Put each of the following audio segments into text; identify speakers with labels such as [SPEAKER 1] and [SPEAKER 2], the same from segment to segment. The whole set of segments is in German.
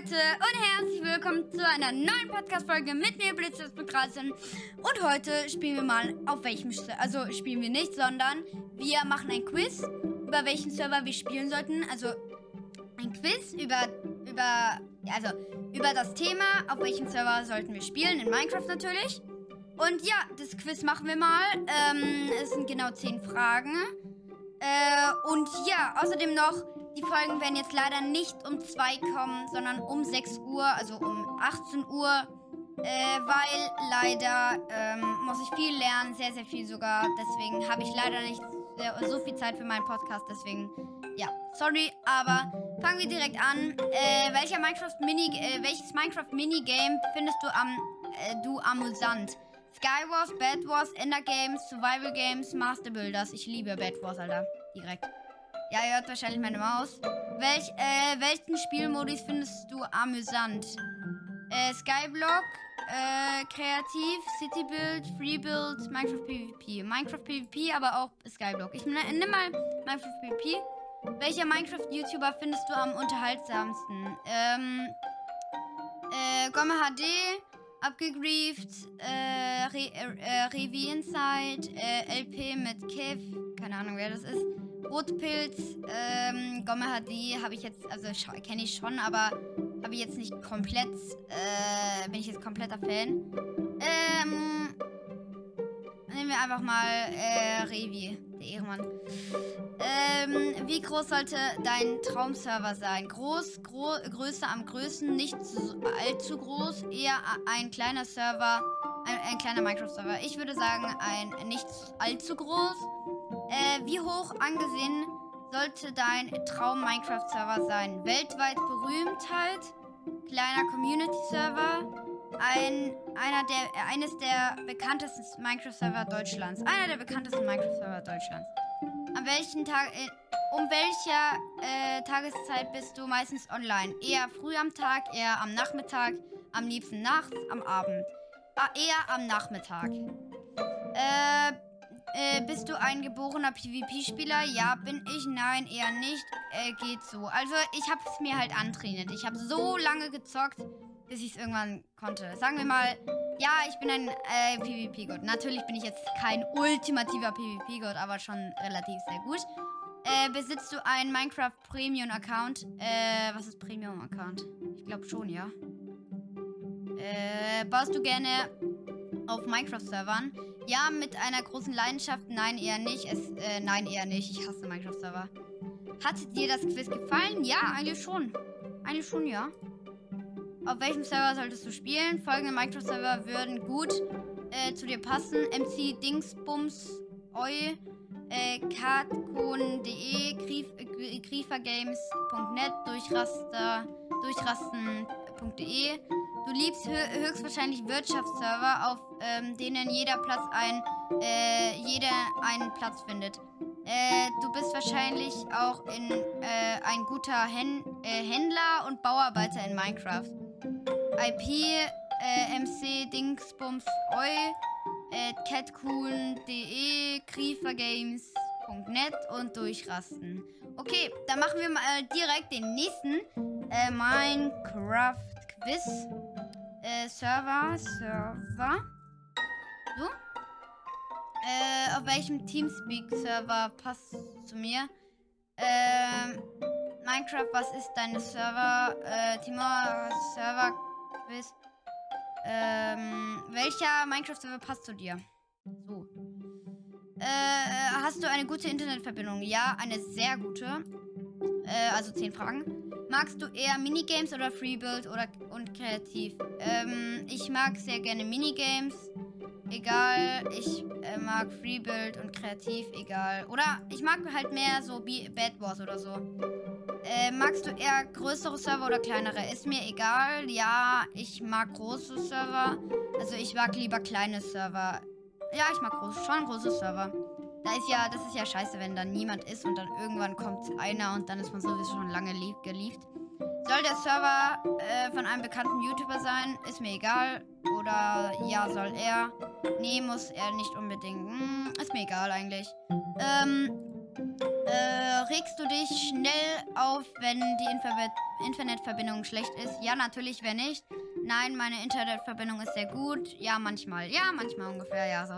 [SPEAKER 1] Leute und herzlich willkommen zu einer neuen Podcast-Folge mit mir, Blitzes mit 13. Und heute spielen wir mal auf welchem Server, also spielen wir nicht, sondern wir machen ein Quiz, über welchen Server wir spielen sollten. Also ein Quiz über, über, also über das Thema, auf welchem Server sollten wir spielen, in Minecraft natürlich. Und ja, das Quiz machen wir mal. Ähm, es sind genau 10 Fragen. Äh, und ja, außerdem noch, die Folgen werden jetzt leider nicht um 2 kommen, sondern um 6 Uhr, also um 18 Uhr. Äh, weil leider ähm, muss ich viel lernen, sehr, sehr viel sogar. Deswegen habe ich leider nicht so viel Zeit für meinen Podcast. Deswegen, ja, sorry, aber fangen wir direkt an. Äh, welcher Minecraft Mini, äh, welches Minecraft Minigame findest du am, äh, du amüsant? Skywars, Bad Wars, Ender Games, Survival Games, Master Builders. Ich liebe Bad Wars, Alter. Direkt. Ja, ihr hört wahrscheinlich meine Maus. Welch, äh, welchen Spielmodus findest du amüsant? Äh, Skyblock, äh, Kreativ, City Build, Free Build, Minecraft PvP. Minecraft PvP, aber auch Skyblock. Ich nimm mal Minecraft PvP. Welcher Minecraft-YouTuber findest du am unterhaltsamsten? Ähm, äh, Gomme HD, Abgegrieft, äh, Re, äh, Revi Inside, äh, LP mit Kev, keine Ahnung wer das ist. Rotpilz, ähm, Gomme HD habe ich jetzt, also kenne ich schon, aber habe ich jetzt nicht komplett, äh, bin ich jetzt kompletter Fan. Ähm, nehmen wir einfach mal, äh, Revi, der Ehrenmann. Ähm, wie groß sollte dein Traumserver sein? Groß, gro Größe am größten, nicht zu, allzu groß, eher ein kleiner Server, ein, ein kleiner Minecraft-Server. Ich würde sagen, ein nicht allzu groß. Äh, wie hoch angesehen sollte dein Traum-Minecraft-Server sein? Weltweit Berühmtheit, kleiner Community-Server, ein, einer der, eines der bekanntesten Minecraft-Server Deutschlands. Einer der bekanntesten Minecraft-Server Deutschlands. An welchen Tag, äh, um welcher äh, Tageszeit bist du meistens online? Eher früh am Tag, eher am Nachmittag, am liebsten nachts, am Abend? Ah, eher am Nachmittag. Äh, äh, bist du ein geborener PvP-Spieler? Ja, bin ich. Nein, eher nicht. Äh, geht so. Also, ich habe es mir halt antrainiert. Ich habe so lange gezockt, bis ich es irgendwann konnte. Sagen wir mal, ja, ich bin ein äh, PvP-Gott. Natürlich bin ich jetzt kein ultimativer PvP-Gott, aber schon relativ sehr gut. Äh, besitzt du einen Minecraft Premium-Account? Äh, was ist Premium-Account? Ich glaube schon, ja. Äh, baust du gerne auf Minecraft-Servern? Ja, mit einer großen Leidenschaft. Nein, eher nicht. Es, äh, nein, eher nicht. Ich hasse Minecraft-Server. Hat dir das Quiz gefallen? Ja, eigentlich schon. Eigentlich schon, ja. Auf welchem Server solltest du spielen? Folgende Minecraft-Server würden gut äh, zu dir passen. MC Dingsbums, Eu, äh, äh, Griefergames.net, Durchraster, Durchrasten.de. Du liebst höchstwahrscheinlich Wirtschaftsserver, auf ähm, denen jeder Platz ein, äh, jeder einen Platz findet. Äh, du bist wahrscheinlich auch in, äh, ein guter Hän äh, Händler und Bauarbeiter in Minecraft. IP, äh, MC Dingsbums Eu, äh, catcoon.de, Griefergames.net und durchrasten. Okay, dann machen wir mal direkt den nächsten äh, Minecraft Quiz. Äh, Server, Server. So. Äh, auf welchem Teamspeak-Server passt zu mir? Ähm, Minecraft, was ist deine Server? Äh, Timor, Server, Quiz. Ähm, welcher Minecraft-Server passt zu dir? So. Äh, hast du eine gute Internetverbindung? Ja, eine sehr gute. Äh, also 10 Fragen. Magst du eher Minigames oder Freebuild oder und kreativ? Ähm, ich mag sehr gerne Minigames. Egal, ich äh, mag Freebuild und kreativ, egal. Oder ich mag halt mehr so B Bad Wars oder so. Äh, magst du eher größere Server oder kleinere? Ist mir egal. Ja, ich mag große Server. Also ich mag lieber kleine Server. Ja, ich mag groß, schon große Server. Da ist ja, das ist ja scheiße, wenn dann niemand ist und dann irgendwann kommt einer und dann ist man sowieso schon lange gelieft. Soll der Server äh, von einem bekannten YouTuber sein? Ist mir egal. Oder ja, soll er? Nee, muss er nicht unbedingt. Hm, ist mir egal eigentlich. Ähm, äh, regst du dich schnell auf, wenn die Internetverbindung schlecht ist. Ja, natürlich, wenn nicht. Nein, meine Internetverbindung ist sehr gut. Ja, manchmal. Ja, manchmal ungefähr, ja, so.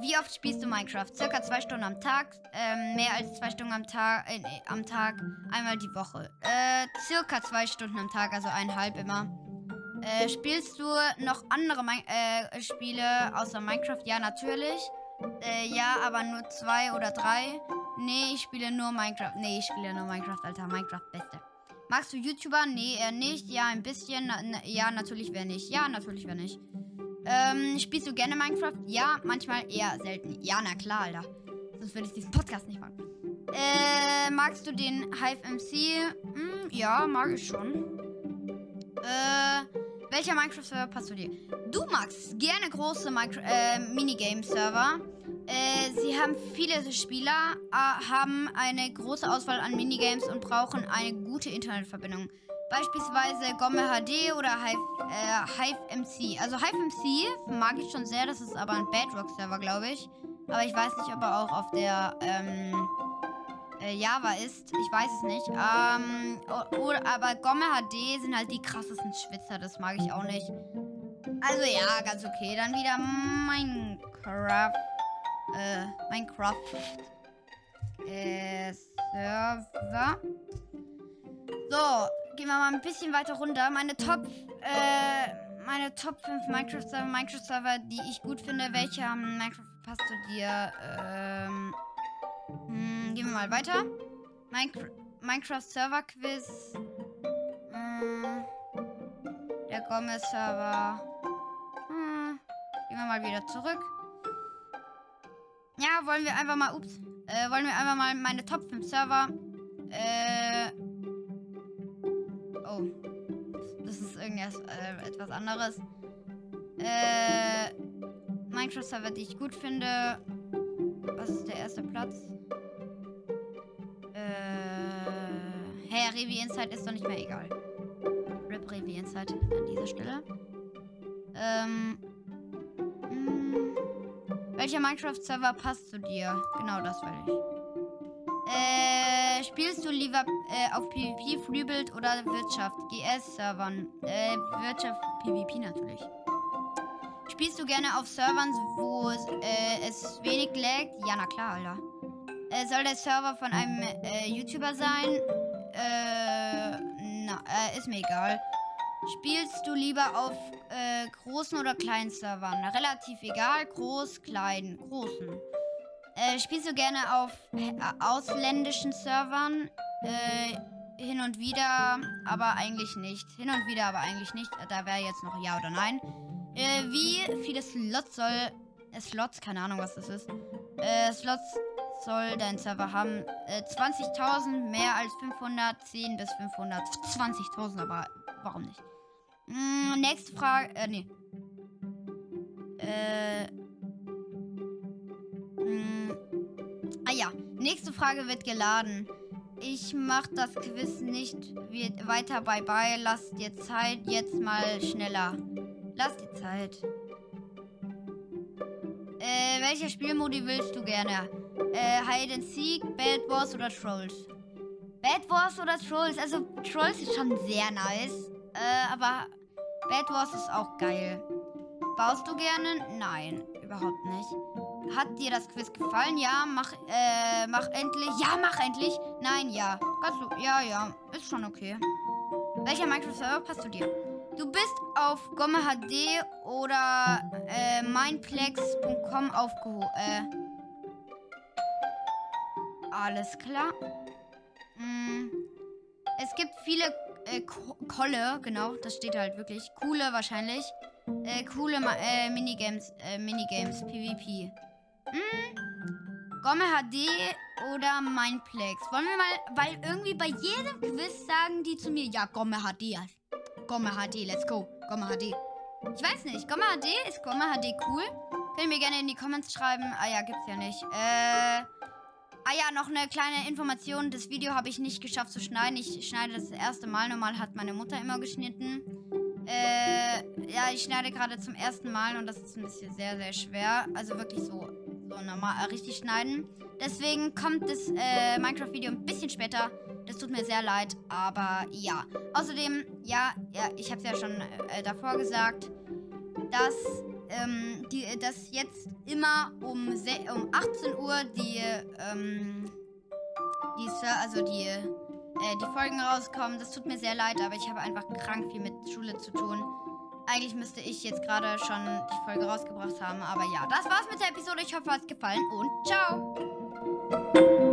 [SPEAKER 1] Wie oft spielst du Minecraft? Circa zwei Stunden am Tag. Ähm, mehr als zwei Stunden am Tag, äh, am Tag, einmal die Woche. Äh, circa zwei Stunden am Tag, also eineinhalb immer. Äh, spielst du noch andere Mi äh, Spiele außer Minecraft? Ja, natürlich. Äh, ja, aber nur zwei oder drei. Nee, ich spiele nur Minecraft. Nee, ich spiele nur Minecraft, Alter. Minecraft, beste. Magst du YouTuber? Nee, eher nicht. Ja, ein bisschen. Na, ja, natürlich, wer nicht. Ja, natürlich, wer nicht. Ähm, spielst du gerne Minecraft? Ja, manchmal eher selten. Ja, na klar, Alter. Sonst würde ich diesen Podcast nicht machen. Äh, magst du den Hive MC? Hm, ja, mag ich schon. Äh, welcher Minecraft-Server passt zu dir? Du magst gerne große äh, Minigame-Server. Äh, sie haben viele Spieler, äh, haben eine große Auswahl an Minigames und brauchen eine gute Internetverbindung. Beispielsweise Gomme HD oder Hive, äh, Hive MC. Also Hive MC mag ich schon sehr, das ist aber ein Bedrock-Server, glaube ich. Aber ich weiß nicht, ob er auch auf der ähm, äh, Java ist. Ich weiß es nicht. Ähm, oder, aber Gomme HD sind halt die krassesten Schwitzer, das mag ich auch nicht. Also ja, ganz okay. Dann wieder Minecraft. Äh, Minecraft. Äh, Server. So, gehen wir mal ein bisschen weiter runter. Meine Top, äh, meine Top 5 Minecraft-Server, Minecraft-Server, die ich gut finde. Welche haben Minecraft passt zu dir? Ähm, hm, gehen wir mal weiter. Minecraft, Minecraft Server Quiz. Hm, der Gomez Server. Hm, gehen wir mal wieder zurück. Ja, wollen wir einfach mal, ups, äh, wollen wir einfach mal meine Top 5 Server, äh, Oh. Das ist irgendwas äh, etwas anderes. Äh, Minecraft-Server, die ich gut finde. Was ist der erste Platz? Äh, hey, Revi Insight ist doch nicht mehr egal. Rip Revi Insight an dieser Stelle. Ähm, mh, hm. welcher Minecraft-Server passt zu dir? Genau das will ich. Äh, spielst du lieber äh, auf PvP, Freebuild oder Wirtschaft? GS-Servern. Äh, Wirtschaft, PvP natürlich. Spielst du gerne auf Servern, wo äh, es wenig laggt? Ja, na klar, Alter. Äh, soll der Server von einem äh, YouTuber sein? Äh, na, äh, ist mir egal. Spielst du lieber auf äh, großen oder kleinen Servern? Relativ egal. Groß, klein, großen. Äh, spielst du gerne auf äh, ausländischen Servern? Äh, hin und wieder, aber eigentlich nicht. Hin und wieder, aber eigentlich nicht. Da wäre jetzt noch ja oder nein. Äh, wie viele Slots soll... Äh, Slots, keine Ahnung, was das ist. Äh, Slots soll dein Server haben? 20.000, mehr als 510 bis 520.000, aber warum nicht? Hm, nächste Frage, äh, nee. Äh... nächste Frage wird geladen. Ich mach das Quiz nicht weiter. Bye bye. Lass dir Zeit. Jetzt mal schneller. Lass dir Zeit. Äh, welcher Spielmodi willst du gerne? Äh, Hide and Seek, Bad Wars oder Trolls? Bad Wars oder Trolls? Also, Trolls ist schon sehr nice. Äh, aber Bad Wars ist auch geil. Baust du gerne? Nein, überhaupt nicht. Hat dir das Quiz gefallen? Ja, mach, äh, mach endlich. Ja, mach endlich. Nein, ja. Kannst du, ja, ja. Ist schon okay. Welcher Minecraft-Server passt zu dir? Du bist auf Gomme HD oder äh, mindplex.com aufgehoben. Äh, alles klar. Hm. Es gibt viele äh, Kolle, genau, das steht halt wirklich. Coole wahrscheinlich. Äh, coole äh, Minigames, äh, Minigames, PvP. Hm? Gomme HD oder Mindplex? Wollen wir mal, weil irgendwie bei jedem Quiz sagen die zu mir, ja, Gomme HD. Gomme HD, let's go. Gomme HD. Ich weiß nicht, Gomme HD, ist Gomme HD cool? Könnt ihr mir gerne in die Comments schreiben. Ah ja, gibt's ja nicht. Äh... Ah ja, noch eine kleine Information. Das Video habe ich nicht geschafft zu schneiden. Ich schneide das erste Mal. Normal hat meine Mutter immer geschnitten. Äh, ja, ich schneide gerade zum ersten Mal und das ist ein bisschen sehr, sehr schwer. Also wirklich so so normal äh, richtig schneiden. Deswegen kommt das äh, Minecraft-Video ein bisschen später. Das tut mir sehr leid, aber ja. Außerdem, ja, ja ich habe es ja schon äh, davor gesagt, dass, ähm, die, dass jetzt immer um, um 18 Uhr die, ähm, die, also die, äh, die Folgen rauskommen. Das tut mir sehr leid, aber ich habe einfach krank viel mit Schule zu tun. Eigentlich müsste ich jetzt gerade schon die Folge rausgebracht haben. Aber ja, das war's mit der Episode. Ich hoffe, es hat gefallen und ciao.